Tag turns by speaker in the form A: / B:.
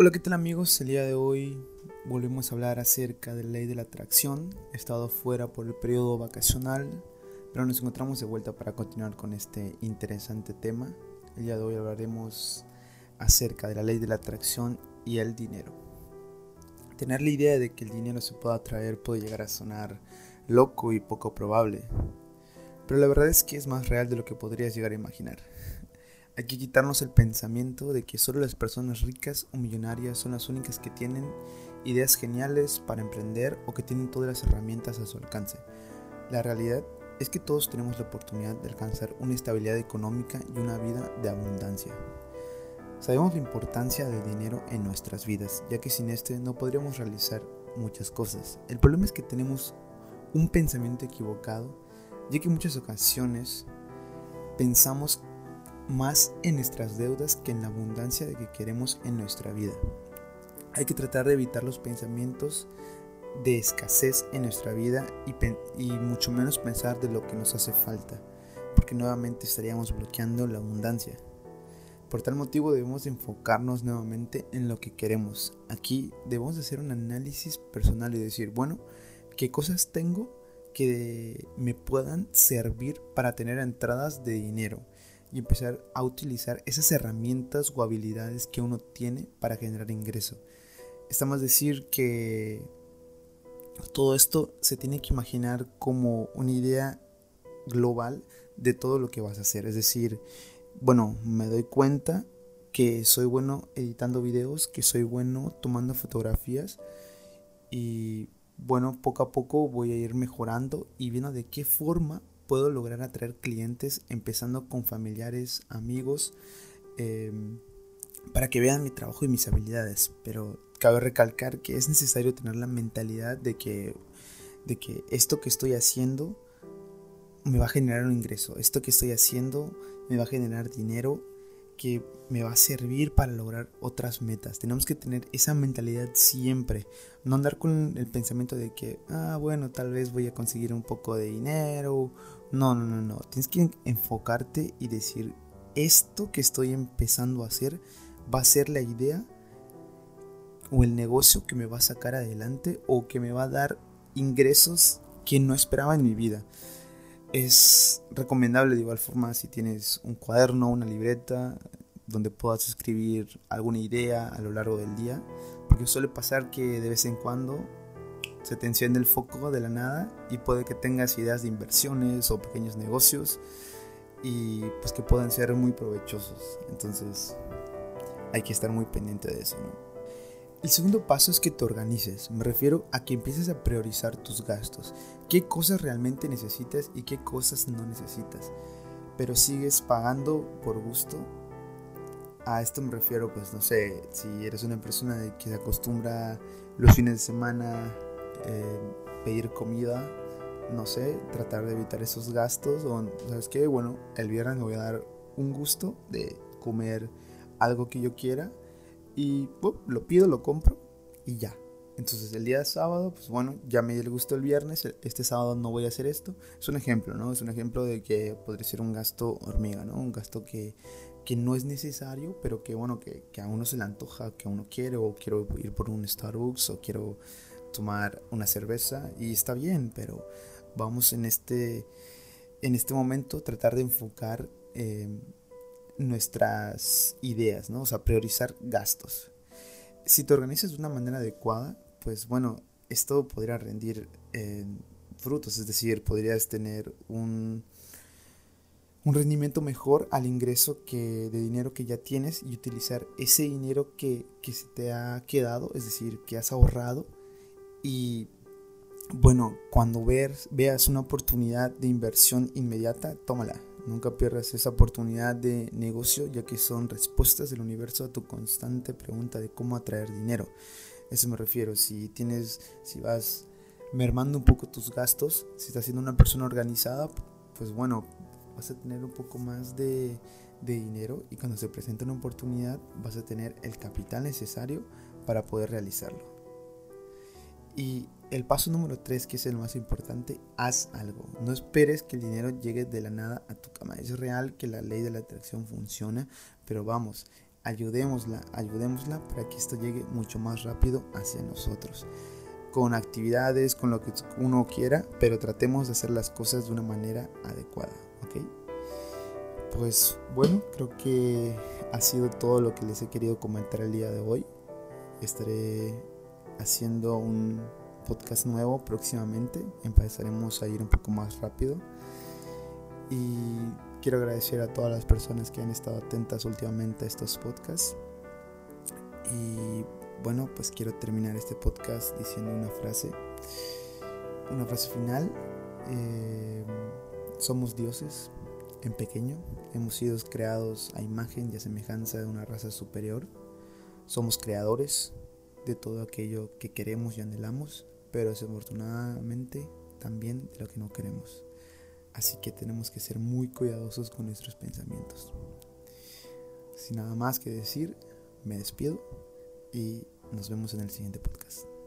A: Hola, ¿qué tal amigos? El día de hoy volvemos a hablar acerca de la ley de la atracción. He estado fuera por el periodo vacacional, pero nos encontramos de vuelta para continuar con este interesante tema. El día de hoy hablaremos acerca de la ley de la atracción y el dinero. Tener la idea de que el dinero se pueda atraer puede llegar a sonar loco y poco probable, pero la verdad es que es más real de lo que podrías llegar a imaginar. Hay que quitarnos el pensamiento de que solo las personas ricas o millonarias son las únicas que tienen ideas geniales para emprender o que tienen todas las herramientas a su alcance. La realidad es que todos tenemos la oportunidad de alcanzar una estabilidad económica y una vida de abundancia. Sabemos la importancia del dinero en nuestras vidas, ya que sin este no podríamos realizar muchas cosas. El problema es que tenemos un pensamiento equivocado, ya que en muchas ocasiones pensamos más en nuestras deudas que en la abundancia de que queremos en nuestra vida. Hay que tratar de evitar los pensamientos de escasez en nuestra vida y, mucho menos pensar de lo que nos hace falta, porque nuevamente estaríamos bloqueando la abundancia. Por tal motivo debemos enfocarnos nuevamente en lo que queremos. Aquí debemos hacer un análisis personal y decir, bueno, ¿qué cosas tengo que me puedan servir para tener entradas de dinero? Y empezar a utilizar esas herramientas o habilidades que uno tiene para generar ingreso. Estamos a decir que todo esto se tiene que imaginar como una idea global de todo lo que vas a hacer. Es decir, bueno, me doy cuenta que soy bueno editando videos, que soy bueno tomando fotografías y bueno, poco a poco voy a ir mejorando y viendo de qué forma puedo lograr atraer clientes empezando con familiares, amigos, em, para que vean mi trabajo y mis habilidades. Pero cabe recalcar que es necesario tener la mentalidad de que, de que esto que estoy haciendo me va a generar un ingreso. Esto que estoy haciendo me va a generar dinero que me va a servir para lograr otras metas. Tenemos que tener esa mentalidad siempre. No andar con el pensamiento de que, ah, bueno, tal vez voy a conseguir un poco de dinero. No, no, no, no. Tienes que enfocarte y decir, esto que estoy empezando a hacer va a ser la idea o el negocio que me va a sacar adelante o que me va a dar ingresos que no esperaba en mi vida. Es recomendable de igual forma si tienes un cuaderno, una libreta, donde puedas escribir alguna idea a lo largo del día, porque suele pasar que de vez en cuando se te enciende el foco de la nada y puede que tengas ideas de inversiones o pequeños negocios y pues que puedan ser muy provechosos. Entonces hay que estar muy pendiente de eso. El segundo paso es que te organices. Me refiero a que empieces a priorizar tus gastos. ¿Qué cosas realmente necesitas y qué cosas no necesitas? Pero sigues pagando por gusto. A esto me refiero, pues no sé, si eres una persona que se acostumbra los fines de semana eh, pedir comida, no sé, tratar de evitar esos gastos. O, ¿sabes qué? Bueno, el viernes me voy a dar un gusto de comer algo que yo quiera y lo pido, lo compro y ya. Entonces el día de sábado, pues bueno, ya me dio el gusto el viernes, e, este sábado no voy a hacer esto. Es un ejemplo, ¿no? Es un ejemplo de que podría ser un gasto hormiga, ¿no? Un gasto que, que no es necesario, pero que bueno, que, que, a uno se le antoja, que a uno quiere, o quiero ir por un Starbucks, o quiero tomar una cerveza, y está bien, pero vamos en este, en este momento tratar de enfocar eh, nuestras ideas, ¿no? O sea, priorizar gastos. Si te organizas de una manera adecuada, pues bueno, esto podría rendir frutos, es decir, podrías tener un, un rendimiento mejor al ingreso que, de dinero que ya tienes y utilizar ese dinero que, que se te ha quedado, es decir, que has ahorrado y bueno, cuando veas una oportunidad de inversión inmediata, tómala. Nunca pierdas esa oportunidad de negocio ya que son respuestas del universo a tu constante pregunta de cómo atraer dinero. Eso me refiero. Si tienes, si vas mermando un poco tus gastos, si estás siendo una persona organizada, pues bueno, vas a tener un poco más de, de dinero y cuando se presente una oportunidad vas a tener el capital necesario para poder realizarlo. Y el paso número 3, que es el más importante, haz algo. No esperes que el dinero llegue de la nada a tu cama. Es real que la ley de la atracción funciona, pero vamos, ayudémosla, ayudémosla para que esto llegue mucho más rápido hacia nosotros. Con actividades, con lo que uno quiera, pero tratemos de hacer las cosas de una manera adecuada, ¿ok? Pues bueno, creo que ha sido todo lo que les he querido comentar el día de hoy. Estaré haciendo un podcast nuevo próximamente. Empezaremos a ir un poco más rápido. Y quiero agradecer a todas las personas que han estado atentas últimamente a estos podcasts. Y bueno, pues quiero terminar este podcast diciendo una frase. Una frase final. Eh, somos dioses en pequeño. Hemos sido creados a imagen y a semejanza de una raza superior. Somos creadores de todo aquello que queremos y anhelamos, pero desafortunadamente también de lo que no queremos. Así que tenemos que ser muy cuidadosos con nuestros pensamientos. Sin nada más que decir, me despido y nos vemos en el siguiente podcast.